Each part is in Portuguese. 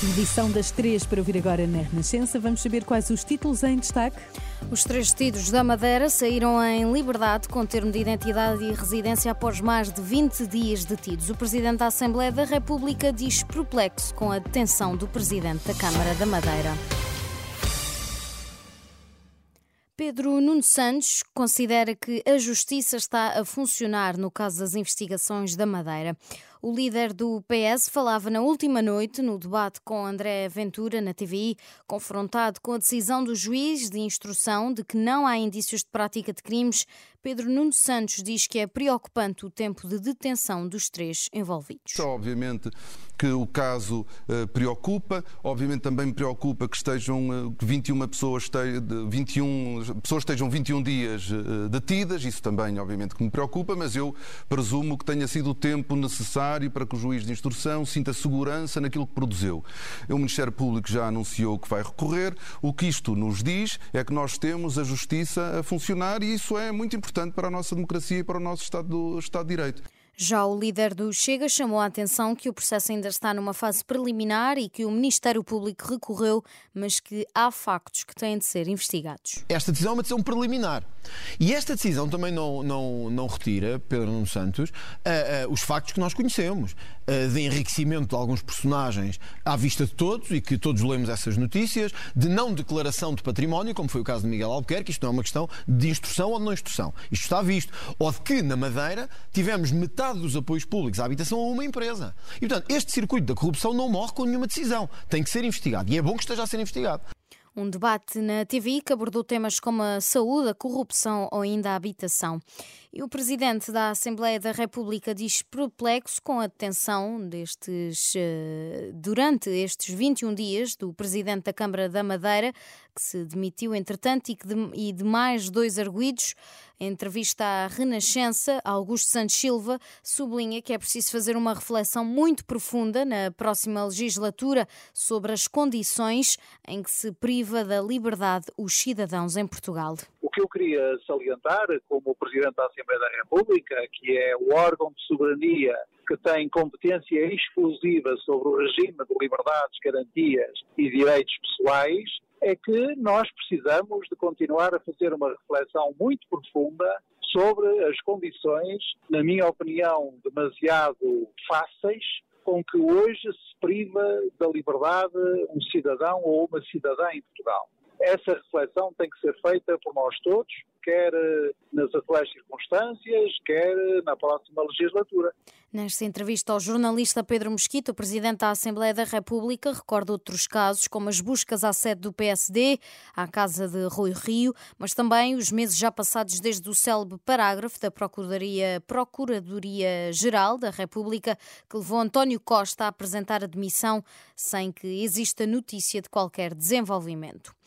Edição das três para ouvir agora na Renascença. Vamos saber quais os títulos em destaque. Os três detidos da Madeira saíram em liberdade com termo de identidade e residência após mais de 20 dias detidos. O Presidente da Assembleia da República diz perplexo com a detenção do Presidente da Câmara da Madeira. Pedro Nuno Santos considera que a justiça está a funcionar no caso das investigações da Madeira. O líder do PS falava na última noite, no debate com André Ventura na TVI, confrontado com a decisão do juiz de instrução de que não há indícios de prática de crimes. Pedro Nuno Santos diz que é preocupante o tempo de detenção dos três envolvidos. Obviamente que o caso uh, preocupa, obviamente também me preocupa que estejam uh, 21 pessoas, este, 21 pessoas estejam 21 dias uh, detidas, isso também obviamente que me preocupa, mas eu presumo que tenha sido o tempo necessário necessário para que o juiz de instrução sinta segurança naquilo que produziu. O Ministério Público já anunciou que vai recorrer. O que isto nos diz é que nós temos a justiça a funcionar e isso é muito importante para a nossa democracia e para o nosso Estado, Estado de Direito. Já o líder do Chega chamou a atenção que o processo ainda está numa fase preliminar e que o Ministério Público recorreu, mas que há factos que têm de ser investigados. Esta decisão é uma decisão preliminar. E esta decisão também não, não, não retira, Pedro Nuno Santos, uh, uh, os factos que nós conhecemos, uh, de enriquecimento de alguns personagens à vista de todos e que todos lemos essas notícias, de não declaração de património, como foi o caso de Miguel Albuquerque, isto não é uma questão de instrução ou de não instrução. Isto está visto. Ou de que, na Madeira, tivemos metade metade dos apoios públicos à habitação a uma empresa. E, portanto, este circuito da corrupção não morre com nenhuma decisão. Tem que ser investigado. E é bom que esteja a ser investigado. Um debate na TV que abordou temas como a saúde, a corrupção ou ainda a habitação. E o presidente da Assembleia da República diz perplexo com a detenção destes, eh, durante estes 21 dias do presidente da Câmara da Madeira, que se demitiu entretanto, e, que de, e de mais dois arguídos. Em entrevista à Renascença, Augusto Santos Silva sublinha que é preciso fazer uma reflexão muito profunda na próxima legislatura sobre as condições em que se priva da liberdade os cidadãos em Portugal. O que eu queria salientar, como Presidente da Assembleia da República, que é o órgão de soberania que tem competência exclusiva sobre o regime de liberdades, garantias e direitos pessoais, é que nós precisamos de continuar a fazer uma reflexão muito profunda sobre as condições, na minha opinião, demasiado fáceis, com que hoje se priva da liberdade um cidadão ou uma cidadã em Portugal. Essa reflexão tem que ser feita por nós todos, quer eh, nas atuais circunstâncias, quer eh, na próxima legislatura. Nesta entrevista ao jornalista Pedro Mosquito, o Presidente da Assembleia da República recorda outros casos, como as buscas à sede do PSD, à casa de Rui Rio, mas também os meses já passados desde o célebre parágrafo da Procuradoria, Procuradoria Geral da República, que levou António Costa a apresentar a demissão sem que exista notícia de qualquer desenvolvimento.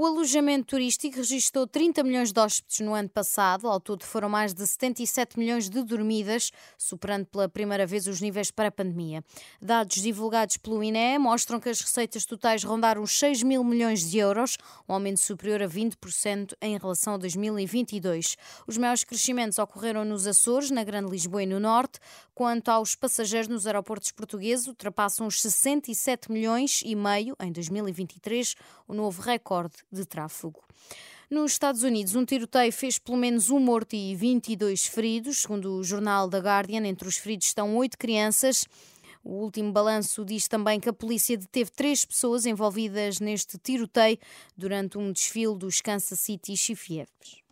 O alojamento turístico registrou 30 milhões de hóspedes no ano passado, ao todo foram mais de 77 milhões de dormidas, superando pela primeira vez os níveis para a pandemia. Dados divulgados pelo INE mostram que as receitas totais rondaram os 6 mil milhões de euros, um aumento superior a 20% em relação a 2022. Os maiores crescimentos ocorreram nos Açores, na Grande Lisboa e no Norte, quanto aos passageiros nos aeroportos portugueses, ultrapassam os 67 milhões e meio em 2023, o novo recorde de tráfego. Nos Estados Unidos, um tiroteio fez pelo menos um morto e 22 feridos. Segundo o jornal The Guardian, entre os feridos estão oito crianças. O último balanço diz também que a polícia deteve três pessoas envolvidas neste tiroteio durante um desfile dos Kansas City Chiefs.